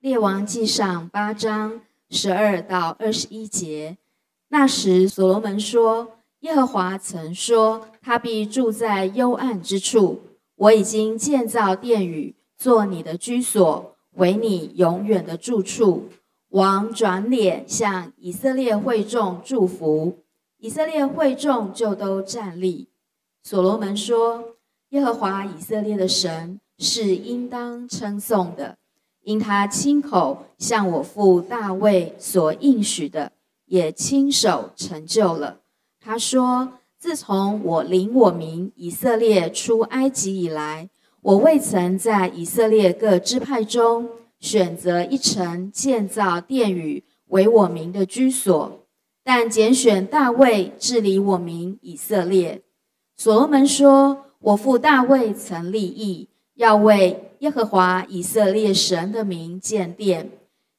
列王记上八章十二到二十一节。那时，所罗门说：“耶和华曾说，他必住在幽暗之处。我已经建造殿宇，做你的居所，为你永远的住处。”王转脸向以色列会众祝福，以色列会众就都站立。所罗门说：“耶和华以色列的神是应当称颂的，因他亲口向我父大卫所应许的，也亲手成就了。他说：自从我领我民以色列出埃及以来，我未曾在以色列各支派中。”选择一城建造殿宇为我民的居所，但拣选大卫治理我民以色列。所罗门说：“我父大卫曾立意要为耶和华以色列神的名建殿，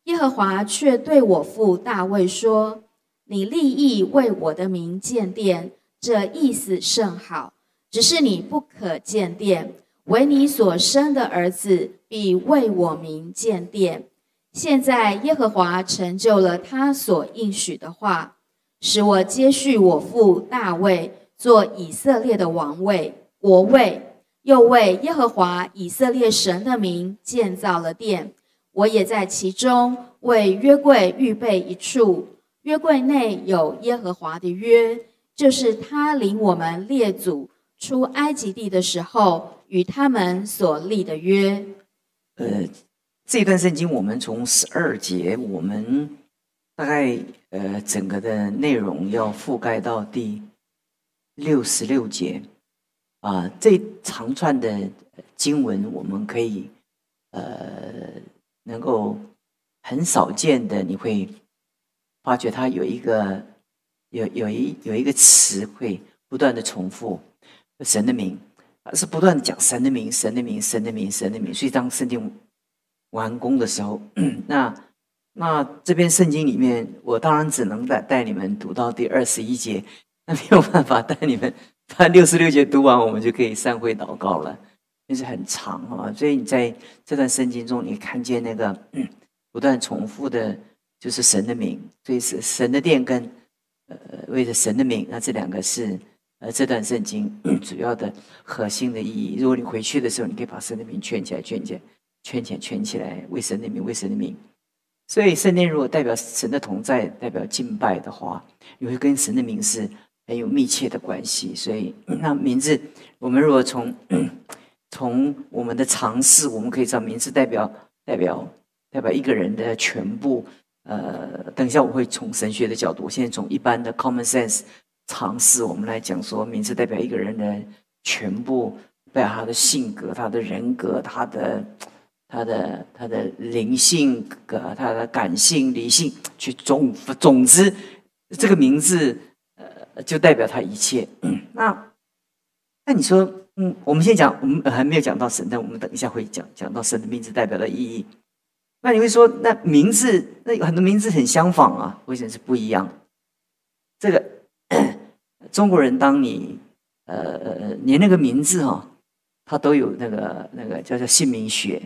耶和华却对我父大卫说：‘你立意为我的名建殿，这意思甚好，只是你不可建殿。’”为你所生的儿子必为我名建殿。现在耶和华成就了他所应许的话，使我接续我父大卫做以色列的王位、国位，又为耶和华以色列神的名建造了殿。我也在其中为约柜预备一处，约柜内有耶和华的约，就是他领我们列祖出埃及地的时候。与他们所立的约，呃，这段圣经我们从十二节，我们大概呃整个的内容要覆盖到第六十六节啊，这长串的经文我们可以呃能够很少见的，你会发觉它有一个有有一有一个词会不断的重复神的名。是不断讲神的名，神的名，神的名，神的名。所以当圣经完工的时候，那那这篇圣经里面，我当然只能带带你们读到第二十一节，那没有办法带你们把 六十六节读完，我们就可以散会祷告了，那是很长啊。所以你在这段圣经中，你看见那个不断重复的，就是神的名，所以是神的殿跟呃为了神的名，那这两个是。而这段圣经主要的核心的意义，如果你回去的时候，你可以把神的名圈起来、圈起来、圈起来、圈起来，为神的名、为神的名。所以圣殿如果代表神的同在、代表敬拜的话，你会跟神的名是很有密切的关系。所以那名字，我们如果从 从我们的尝试，我们可以知道名字代表代表代表一个人的全部。呃，等一下我会从神学的角度，现在从一般的 common sense。尝试我们来讲说，名字代表一个人的全部，代表他的性格、他的人格、他的、他的、他的灵性格、他的感性、理性，去总总之，这个名字，就代表他一切。那 那你说，嗯，我们先讲，我们还没有讲到神，但我们等一下会讲讲到神的名字代表的意义。那你会说，那名字那有很多名字很相仿啊，为什么是不一样？这个。中国人，当你呃，连那个名字哈，他都有那个那个叫做姓名学，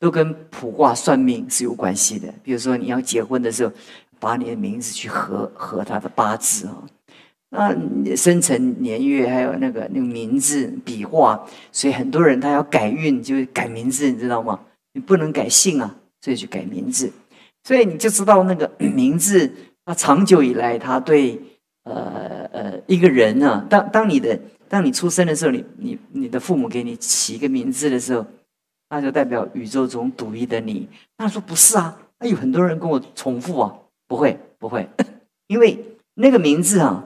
都跟卜卦算命是有关系的。比如说你要结婚的时候，把你的名字去合合他的八字啊，那生辰年月还有那个那个名字笔画，所以很多人他要改运就改名字，你知道吗？你不能改姓啊，所以就改名字。所以你就知道那个名字，它长久以来它对。呃呃，一个人啊，当当你的当你出生的时候，你你你的父母给你起一个名字的时候，那就代表宇宙中独一的你。他说不是啊，那有很多人跟我重复啊，不会不会，因为那个名字啊，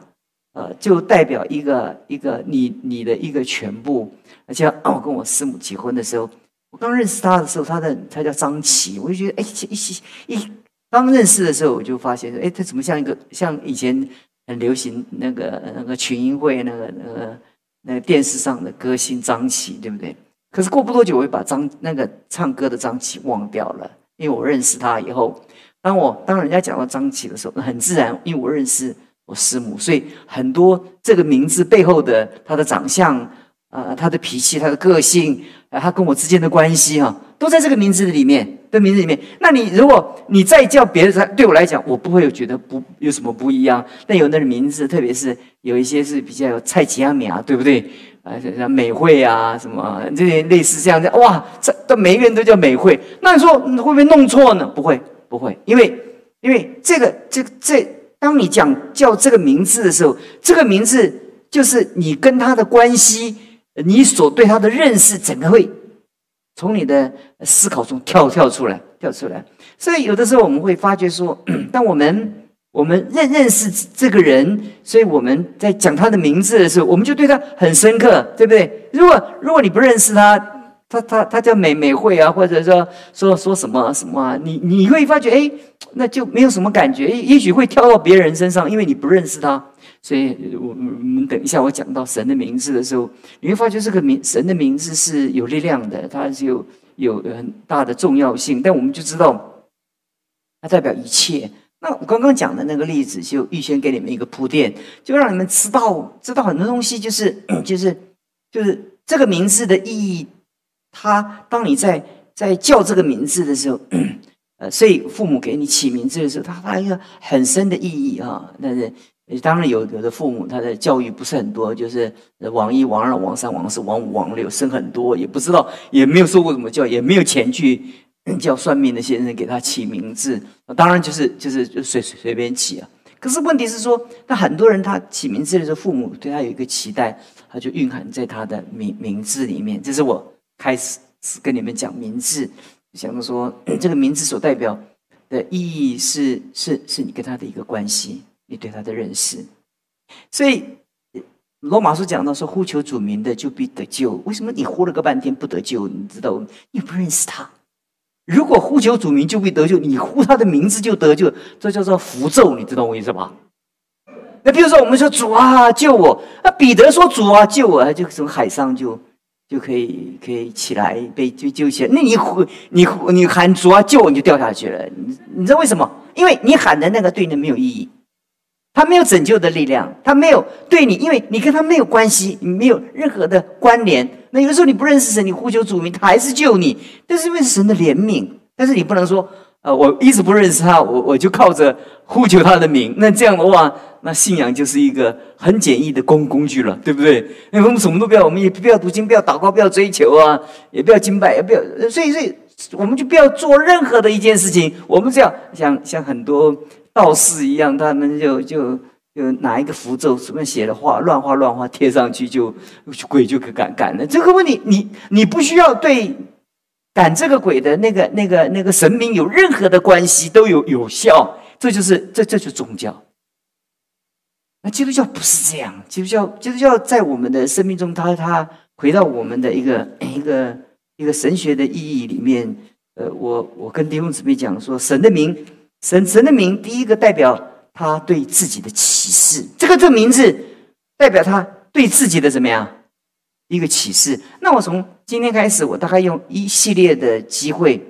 呃，就代表一个一个你你的一个全部。而且我跟我师母结婚的时候，我刚认识他的时候，他的他叫张琪，我就觉得哎一一刚认识的时候，我就发现，哎，他怎么像一个像以前。很流行那个那个群英会那个那个那个电视上的歌星张琪，对不对？可是过不多久，我会把张那个唱歌的张琪忘掉了，因为我认识他以后，当我当人家讲到张琪的时候，很自然，因为我认识我师母，所以很多这个名字背后的他的长相，啊，他的脾气，他的个性，啊，他跟我之间的关系哈，都在这个名字里面的名字里面。那你如果你再叫别人，对我来讲，我不会有觉得不有什么不一样。但有那个名字，特别是有一些是比较有蔡奇阿米啊，对不对？啊，像美惠啊，什么这些类似这样的，哇，这的每一个人都叫美惠。那你说会不会弄错呢？不会，不会，因为因为这个这这，当你讲叫这个名字的时候，这个名字就是你跟他的关系，你所对他的认识，整个会从你的思考中跳跳出来，跳出来。所以有的时候我们会发觉说，当我们。我们认认识这个人，所以我们在讲他的名字的时候，我们就对他很深刻，对不对？如果如果你不认识他，他他他叫美美惠啊，或者说说说什么什么啊，你你会发觉，哎，那就没有什么感觉，也许会跳到别人身上，因为你不认识他。所以，我我们等一下我讲到神的名字的时候，你会发觉这个名神的名字是有力量的，它是有有很大的重要性。但我们就知道，它代表一切。那我刚刚讲的那个例子，就预先给你们一个铺垫，就让你们知道知道很多东西，就是 就是就是这个名字的意义。他当你在在叫这个名字的时候，呃，所以父母给你起名字的时候，他他一个很深的意义啊。但是当然有有的父母他的教育不是很多，就是王一、王二、王三、王四、王五、王六生很多，也不知道，也没有受过什么教，也没有钱去。叫算命的先生给他起名字，当然就是就是就随随便起啊。可是问题是说，那很多人他起名字的时候，父母对他有一个期待，他就蕴含在他的名名字里面。这是我开始跟你们讲名字，想说这个名字所代表的意义是是是你跟他的一个关系，你对他的认识。所以罗马书讲到说，呼求主名的就必得救。为什么你呼了个半天不得救？你知道，你不认识他。如果呼求主名就必得救，你呼他的名字就得救，这叫做符咒，你知道我意思吧？那比如说我们说主啊救我，那彼得说主啊救我，他就从海上就就可以可以起来被就救起来。那你呼你你喊主啊救我，你就掉下去了。你你知道为什么？因为你喊的那个对你没有意义。他没有拯救的力量，他没有对你，因为你跟他没有关系，你没有任何的关联。那有的时候你不认识神，你呼求主名，他还是救你，但是因为神的怜悯。但是你不能说，呃，我一直不认识他，我我就靠着呼求他的名。那这样的话，那信仰就是一个很简易的工工具了，对不对？那我们什么都不要，我们也不要读经，不要祷告，不要追求啊，也不要敬拜，也不要。所以，所以我们就不要做任何的一件事情。我们这样像像很多。道士一样，他们就就就拿一个符咒，随便写的话，乱画乱画贴上去，就鬼就赶赶了。这个问题，你你不需要对赶这个鬼的那个那个那个神明有任何的关系，都有有效。这就是这这就是宗教。那基督教不是这样，基督教基督教在我们的生命中，它它回到我们的一个一个一个神学的意义里面。呃，我我跟弟兄姊妹讲说，神的名。神神的名，第一个代表他对自己的启示，这个这名字代表他对自己的怎么样一个启示。那我从今天开始，我大概用一系列的机会，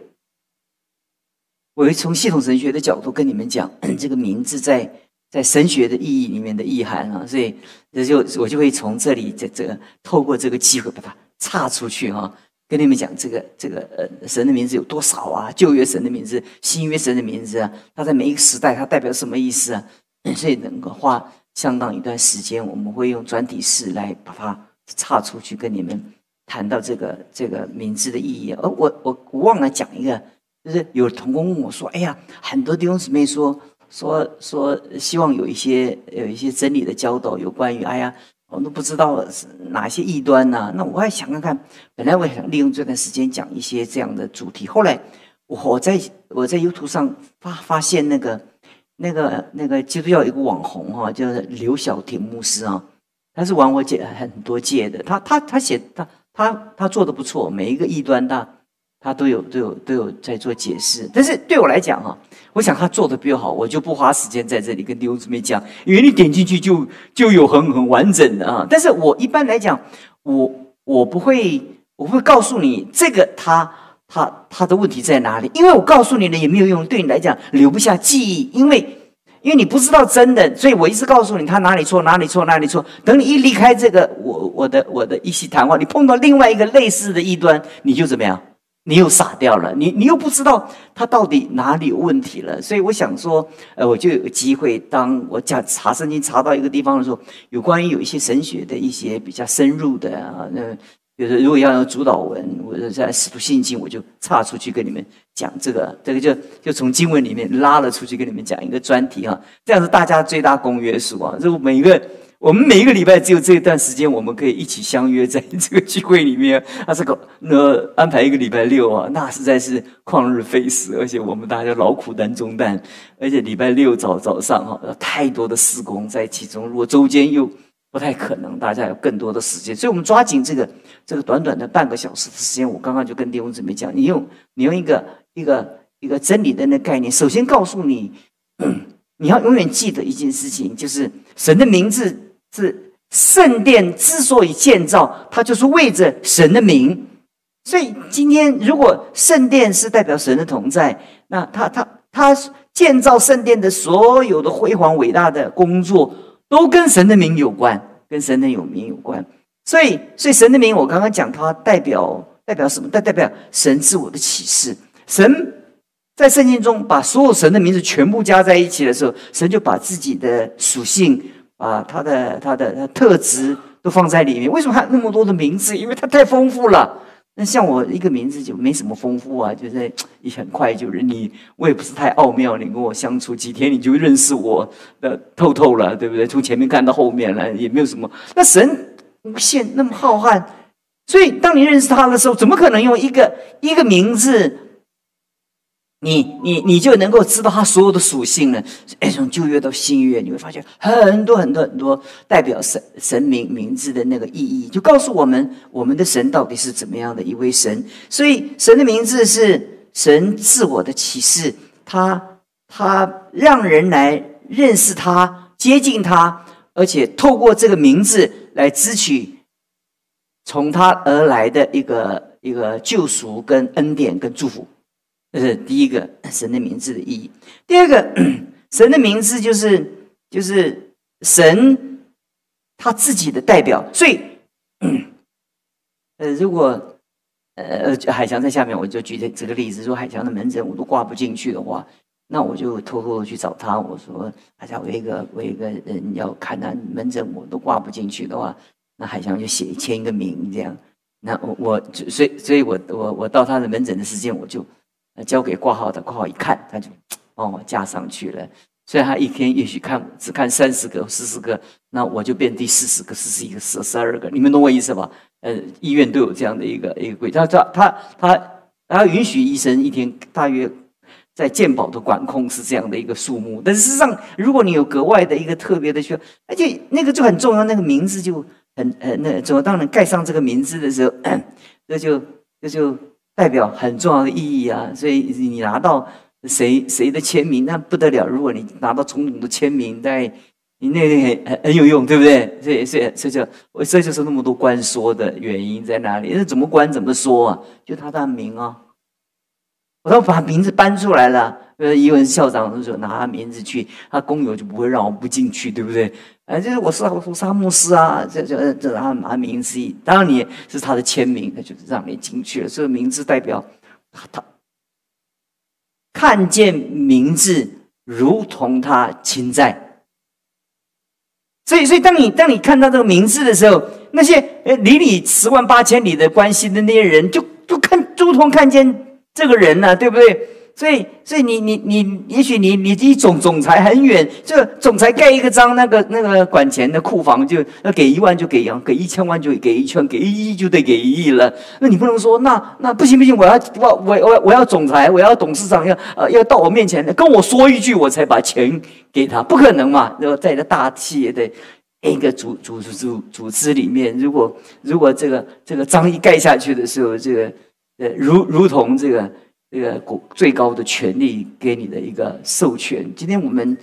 我会从系统神学的角度跟你们讲这个名字在在神学的意义里面的意涵啊。所以，这就我就会从这里这这透过这个机会把它岔出去哈。跟你们讲这个这个呃神的名字有多少啊？旧约神的名字，新约神的名字啊，它在每一个时代它代表什么意思啊？所以能够花相当一段时间，我们会用专题式来把它岔出去，跟你们谈到这个这个名字的意义。而我我我忘了讲一个，就是有同工问我说：“哎呀，很多弟兄姊妹说说说希望有一些有一些真理的教导，有关于哎呀。”我们都不知道是哪些异端呢？那我还想看看。本来我也想利用这段时间讲一些这样的主题。后来我在我在 YouTube 上发发现那个那个那个基督教一个网红哈，叫刘晓婷牧师啊，他是玩我界很多届的。他他他写他他他做的不错，每一个异端他他都有都有都有在做解释。但是对我来讲哈。我想他做的比较好，我就不花时间在这里跟弟兄姊妹讲，因为你点进去就就有很很完整的啊。但是我一般来讲，我我不会，我会告诉你这个他他他的问题在哪里，因为我告诉你了也没有用，对你来讲留不下记忆，因为因为你不知道真的，所以我一直告诉你他哪里错，哪里错，哪里错。等你一离开这个我我的我的一席谈话，你碰到另外一个类似的异端，你就怎么样？你又傻掉了，你你又不知道他到底哪里有问题了。所以我想说，呃，我就有个机会，当我讲查圣经查到一个地方的时候，有关于有一些神学的一些比较深入的啊，那。就是如果要用主导文，我在使徒信经，我就岔出去跟你们讲这个，这个就就从经文里面拉了出去跟你们讲一个专题哈，这样是大家最大公约数啊。如果每一个我们每一个礼拜只有这一段时间，我们可以一起相约在这个聚会里面，啊，这个那安排一个礼拜六啊，那实在是旷日费时，而且我们大家劳苦担中担，而且礼拜六早早上哈，太多的施工在其中，如果周间又。不太可能，大家有更多的时间，所以我们抓紧这个这个短短的半个小时的时间。我刚刚就跟弟兄姊妹讲，你用你用一个一个一个真理的那概念，首先告诉你，你要永远记得一件事情，就是神的名字是圣殿之所以建造，它就是为着神的名。所以今天如果圣殿是代表神的同在，那他他他建造圣殿的所有的辉煌伟大的工作。都跟神的名有关，跟神的有名有关，所以，所以神的名，我刚刚讲，它代表代表什么？代代表神自我的启示。神在圣经中把所有神的名字全部加在一起的时候，神就把自己的属性，啊他的他的特质都放在里面。为什么还有那么多的名字？因为它太丰富了。那像我一个名字就没什么丰富啊，就是也很快就认你，我也不是太奥妙，你跟我相处几天你就认识我的透透了，对不对？从前面看到后面了，也没有什么。那神无限那么浩瀚，所以当你认识他的时候，怎么可能用一个一个名字？你你你就能够知道他所有的属性了。哎，从旧约到新约，你会发现很多很多很多代表神神名名字的那个意义，就告诉我们我们的神到底是怎么样的一位神。所以神的名字是神自我的启示，他他让人来认识他、接近他，而且透过这个名字来支取从他而来的一个一个救赎、跟恩典、跟祝福。这是第一个神的名字的意义。第二个，神的名字就是就是神他自己的代表。所以，呃，如果呃海翔在下面，我就举这这个例子，说海翔的门诊我都挂不进去的话，那我就偷偷的去找他，我说海翔，我一个我一个人要看他门诊，我都挂不进去的话，那海翔就写签一个名，这样。那我我所以所以我我我到他的门诊的时间，我就。那交给挂号的，挂号一看，他就帮我加上去了。虽然他一天也许看只看三十个、四十个，那我就变第四十个、四十一个、十十二个。你们懂我意思吧？呃，医院都有这样的一个一个规，他他他他他允许医生一天大约在健保的管控是这样的一个数目。但事实上，如果你有格外的一个特别的需要，而且那个就很重要，那个名字就很呃那怎么当然盖上这个名字的时候，这就这就。代表很重要的意义啊，所以你拿到谁谁的签名，那不得了。如果你拿到总统的签名，在你那里很很有用，对不对？所以，所以，这就我这就是那么多官说的原因在哪里？那怎么官怎么说啊？就他的名啊，我都把名字搬出来了。呃，伊文校长的时候拿他名字去，他工友就不会让我不进去，对不对？哎，就是我是我沙牧师啊，这这这他拿名字，当然你是他的签名，那就是让你进去了。这个名字代表他他看见名字，如同他亲在。所以，所以当你当你看到这个名字的时候，那些呃离你十万八千里的关系的那些人，就就看如同看见这个人呢，对不对？所以，所以你你你，也许你你离总总裁很远，就总裁盖一个章，那个那个管钱的库房就要给一万就给一给一千万就给一千，给一亿就得给一亿了。那你不能说，那那不行不行，我要我我我我要总裁，我要董事长要呃要到我面前跟我说一句，我才把钱给他，不可能嘛？然后在一个大企业的一个组组组组织里面，如果如果这个这个章一盖下去的时候，这个呃如如同这个。这个国最高的权力给你的一个授权。今天我们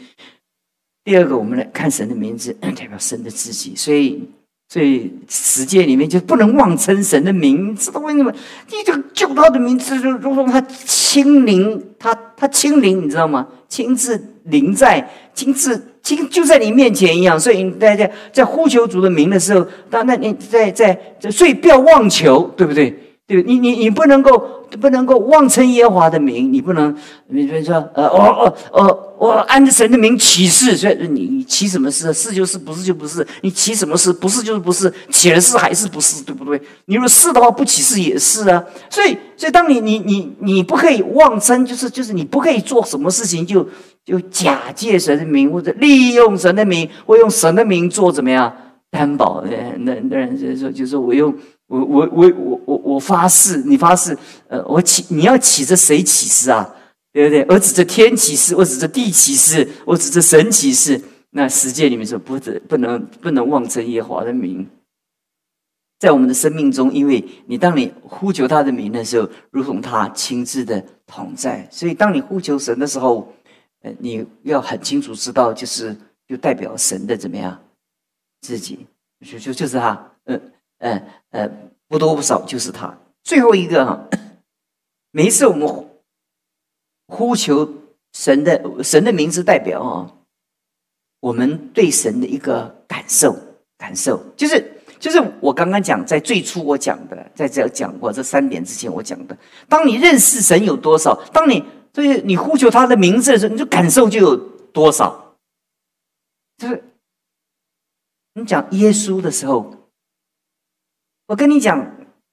第二个，我们来看神的名字，代表神的自己。所以，所以十诫里面就不能妄称神的名，知道为什么？你这个叫他的名字，就如同他亲临他他亲临，你知道吗？亲自临在，亲自亲就在你面前一样。所以大家在呼求主的名的时候，当那你在在，所以不要妄求，对不对？对，你你你不能够。不能够妄称耶和华的名，你不能，你比如说，呃，我我我我按着神的名起誓，所以你你起什么誓？是就是，不是就不是。你起什么誓？不是就是不是，起了誓还是不是，对不对？你如果是的话，不起誓也是啊。所以，所以当你你你你不可以妄称，就是就是你不可以做什么事情就就假借神的名，或者利用神的名，或用神的名做怎么样担保的？那那人就说，就是我用。我我我我我我发誓，你发誓，呃，我起你要起着谁起誓啊？对不对？我指着天起誓，我指着地起誓，我指着神起誓。那十诫里面说，不得不能不能妄称耶和华的名。在我们的生命中，因为你当你呼求他的名的时候，如同他亲自的同在。所以，当你呼求神的时候，呃，你要很清楚知道，就是就代表神的怎么样自己，就就就是他，嗯。嗯呃，不多不少就是他。最后一个哈，每一次我们呼求神的神的名字，代表啊，我们对神的一个感受感受，就是就是我刚刚讲在最初我讲的，在这讲过这三点之前我讲的，当你认识神有多少，当你对你呼求他的名字的时候，你就感受就有多少。就是你讲耶稣的时候。我跟你讲，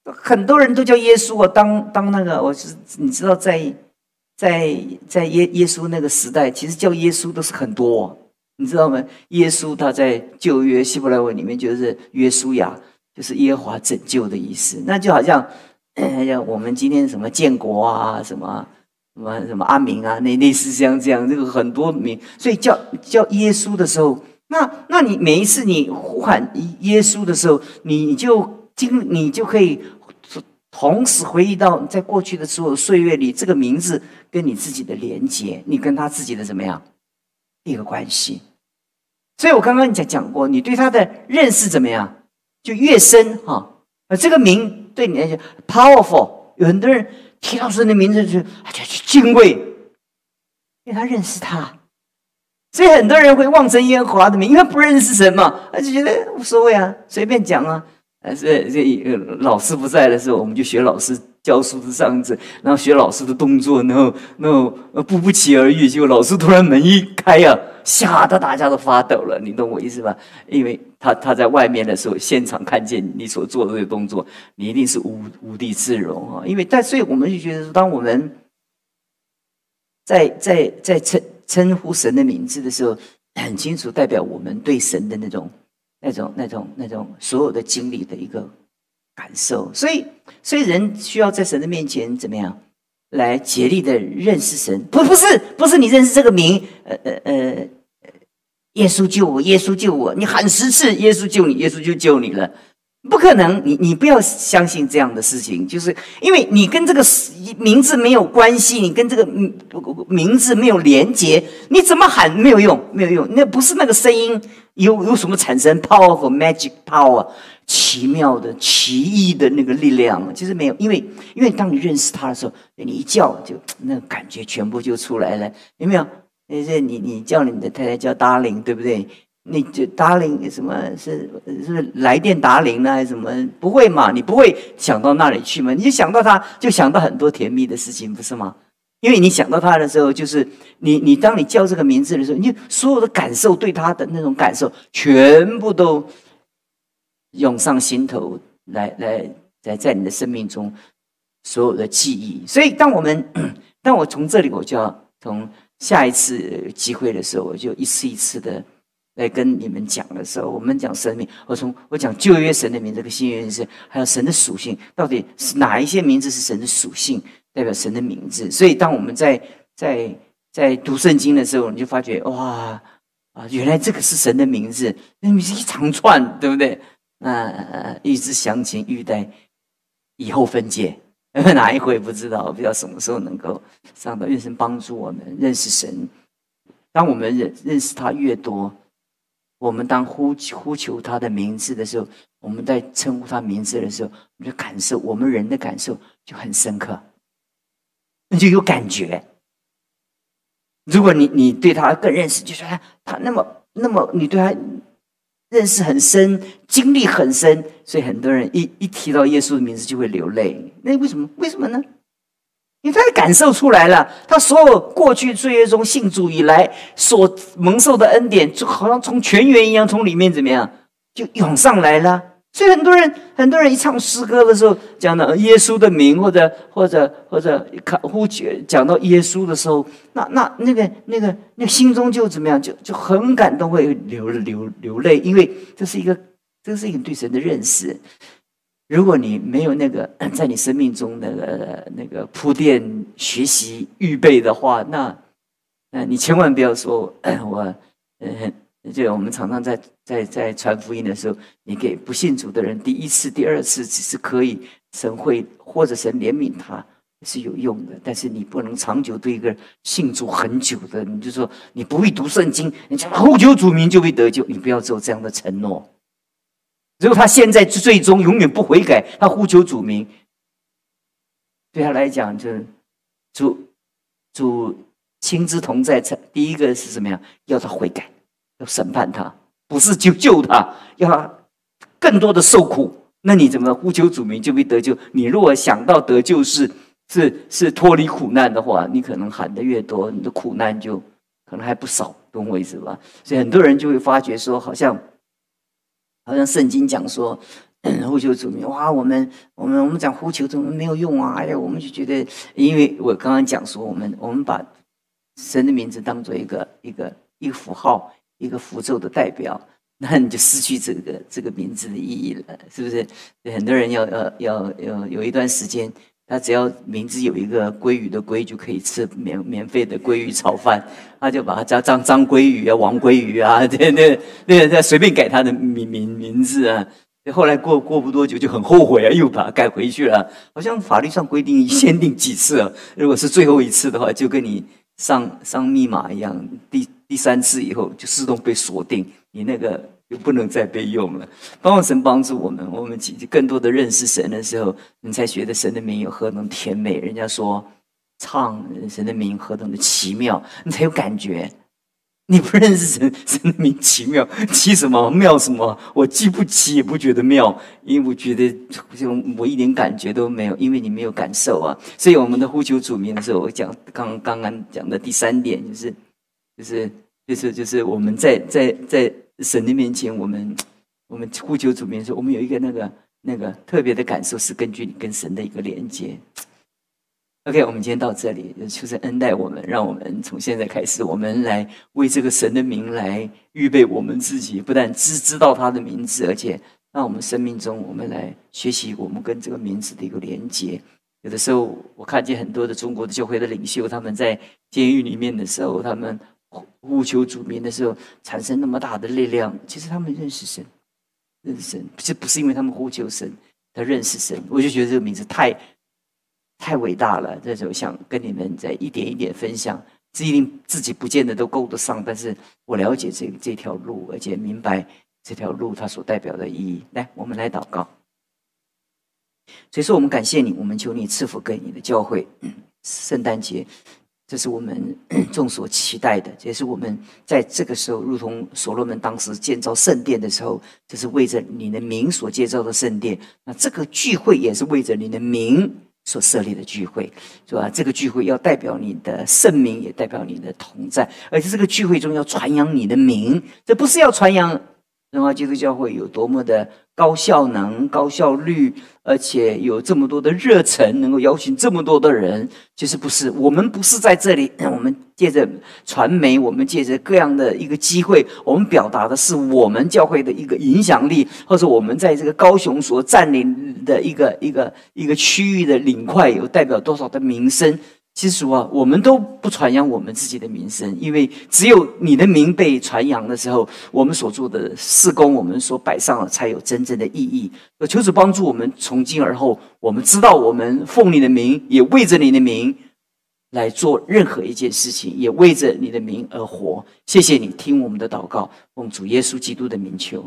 很多人都叫耶稣啊，当当那个，我是你知道，在在在耶耶稣那个时代，其实叫耶稣都是很多，你知道吗？耶稣他在旧约希伯来文里面就是约书亚，就是耶和华拯救的意思。那就好像像我们今天什么建国啊，什么什么什么阿明啊，那类似像这样，这个很多名，所以叫叫耶稣的时候，那那你每一次你呼喊耶稣的时候，你就。经你就可以同时回忆到在过去的所有岁月里，这个名字跟你自己的连接，你跟他自己的怎么样一个关系？所以我刚刚讲讲过，你对他的认识怎么样，就越深哈。呃，这个名对你来讲 powerful，有很多人提到神的名字就就去敬畏，因为他认识他。所以很多人会望尘烟和华的名，因为不认识神嘛，他就觉得无所谓啊，随便讲啊。呃这这老师不在的时候，我们就学老师教书的样子，然后学老师的动作，然后然后步步起而遇，结果老师突然门一开呀，吓得大家都发抖了，你懂我意思吧？因为他他在外面的时候，现场看见你所做的这个动作，你一定是无无地自容啊！因为但所以我们就觉得，当我们在在在成称呼神的名字的时候，很清楚代表我们对神的那种。那种、那种、那种所有的经历的一个感受，所以，所以人需要在神的面前怎么样来竭力的认识神？不，不是，不是你认识这个名，呃呃呃，耶稣救我，耶稣救我，你喊十次，耶稣救你，耶稣就救你了。不可能，你你不要相信这样的事情，就是因为你跟这个名字没有关系，你跟这个嗯名字没有连接，你怎么喊没有用，没有用，那不是那个声音有有什么产生 powerful magic power 奇妙的奇异的那个力量，其实没有，因为因为当你认识他的时候，你一叫就那个感觉全部就出来了，有没有？你你你叫你的太太叫 darling，对不对？你就达铃什么是是来电达铃呢？还是什么不会嘛？你不会想到那里去嘛？你就想到他，就想到很多甜蜜的事情，不是吗？因为你想到他的时候，就是你你当你叫这个名字的时候，你所有的感受对他的那种感受，全部都涌上心头来来在在你的生命中所有的记忆。所以，当我们当我从这里，我就要从下一次机会的时候，我就一次一次的。来跟你们讲的时候，我们讲神明，我从我讲旧约神的名，这个新约是还有神的属性，到底是哪一些名字是神的属性，代表神的名字？所以当我们在在在读圣经的时候，你就发觉哇啊，原来这个是神的名字，那是一长串，对不对？那预知详情，欲待以后分解，哪一回不知道？不知道什么时候能够上到，愿神帮助我们认识神。当我们认认识他越多。我们当呼呼求他的名字的时候，我们在称呼他名字的时候，我们就感受我们人的感受就很深刻，那就有感觉，如果你你对他更认识，就说他他那么那么你对他认识很深，经历很深，所以很多人一一提到耶稣的名字就会流泪。那为什么？为什么呢？因为他感受出来了，他所有过去岁月中信主以来所蒙受的恩典，就好像从泉源一样，从里面怎么样就涌上来了。所以很多人，很多人一唱诗歌的时候，讲到耶稣的名，或者或者或者看呼讲到耶稣的时候，那那那个那个那心中就怎么样，就就很感动，会流流流泪，因为这是一个这是一个对神的认识。如果你没有那个 在你生命中那个那个铺垫、学习、预备的话，那那你千万不要说 我嗯。就我们常常在在在传福音的时候，你给不信主的人第一次、第二次只是可以，神会或者神怜悯他是有用的，但是你不能长久对一个信主很久的，你就说你不会读圣经，你讲呼求主名就会得救，你不要做这样的承诺。如果他现在最终永远不悔改，他呼求主名，对他来讲就主主亲自同在，第一个是什么呀？要他悔改。要审判他，不是就救他，要他更多的受苦。那你怎么呼求主名就会得救？你如果想到得救是是是脱离苦难的话，你可能喊的越多，你的苦难就可能还不少，懂我意思吧？所以很多人就会发觉说，好像好像圣经讲说 呼求主名，哇，我们我们我们讲呼求怎么没有用啊？哎呀，我们就觉得，因为我刚刚讲说，我们我们把神的名字当做一个一个一个符号。一个符咒的代表，那你就失去这个这个名字的意义了，是不是？很多人要要要要有一段时间，他只要名字有一个鲑鱼的鲑，就可以吃免免费的鲑鱼炒饭，他就把它叫张张鲑鱼啊、王鲑鱼啊，对 对对，再随便改他的名名名字啊。后来过过不多久就很后悔啊，又把它改回去了。好像法律上规定限定几次啊，如果是最后一次的话，就跟你上上密码一样，第。第三次以后就自动被锁定，你那个就不能再被用了。帮神帮助我们，我们更多的认识神的时候，你才觉得神的名有何等甜美。人家说唱神的名何等的奇妙，你才有感觉。你不认识神，神的名奇妙，奇什么妙什么？我既不奇也不觉得妙，因为我觉得就我一点感觉都没有，因为你没有感受啊。所以我们的呼求主名的时候，我讲刚刚刚讲的第三点就是。就是就是就是我们在在在神的面前，我们 我们呼求主名时，我们有一个那个那个特别的感受，是根据你跟神的一个连接。OK，我们今天到这里，求神恩待我们，让我们从现在开始，我们来为这个神的名来预备我们自己，不但知知道他的名字，而且让我们生命中我们来学习我们跟这个名字的一个连接。有的时候，我看见很多的中国的教会的领袖，他们在监狱里面的时候，他们。呼求主名的时候，产生那么大的力量。其实他们认识神，认识神，这不是因为他们呼求神，他认识神。我就觉得这个名字太太伟大了。这时候想跟你们再一点一点分享，自己自己不见得都够得上，但是我了解这这条路，而且明白这条路它所代表的意义。来，我们来祷告。所以说，我们感谢你，我们求你赐福给你的教会。圣诞节。这是我们 众所期待的，也是我们在这个时候，如同所罗门当时建造圣殿的时候，这是为着你的名所建造的圣殿。那这个聚会也是为着你的名所设立的聚会，是吧？这个聚会要代表你的圣名，也代表你的同在，而且这个聚会中要传扬你的名，这不是要传扬。中华基督教会有多么的高效能、高效率，而且有这么多的热忱，能够邀请这么多的人，其实不是我们不是在这里，我们借着传媒，我们借着各样的一个机会，我们表达的是我们教会的一个影响力，或者我们在这个高雄所占领的一个一个一个区域的领块，有代表多少的名声。其实啊，我们都不传扬我们自己的名声，因为只有你的名被传扬的时候，我们所做的事工，我们所摆上了，才有真正的意义。求主帮助我们，从今而后，我们知道我们奉你的名，也为着你的名来做任何一件事情，也为着你的名而活。谢谢你听我们的祷告，奉主耶稣基督的名求。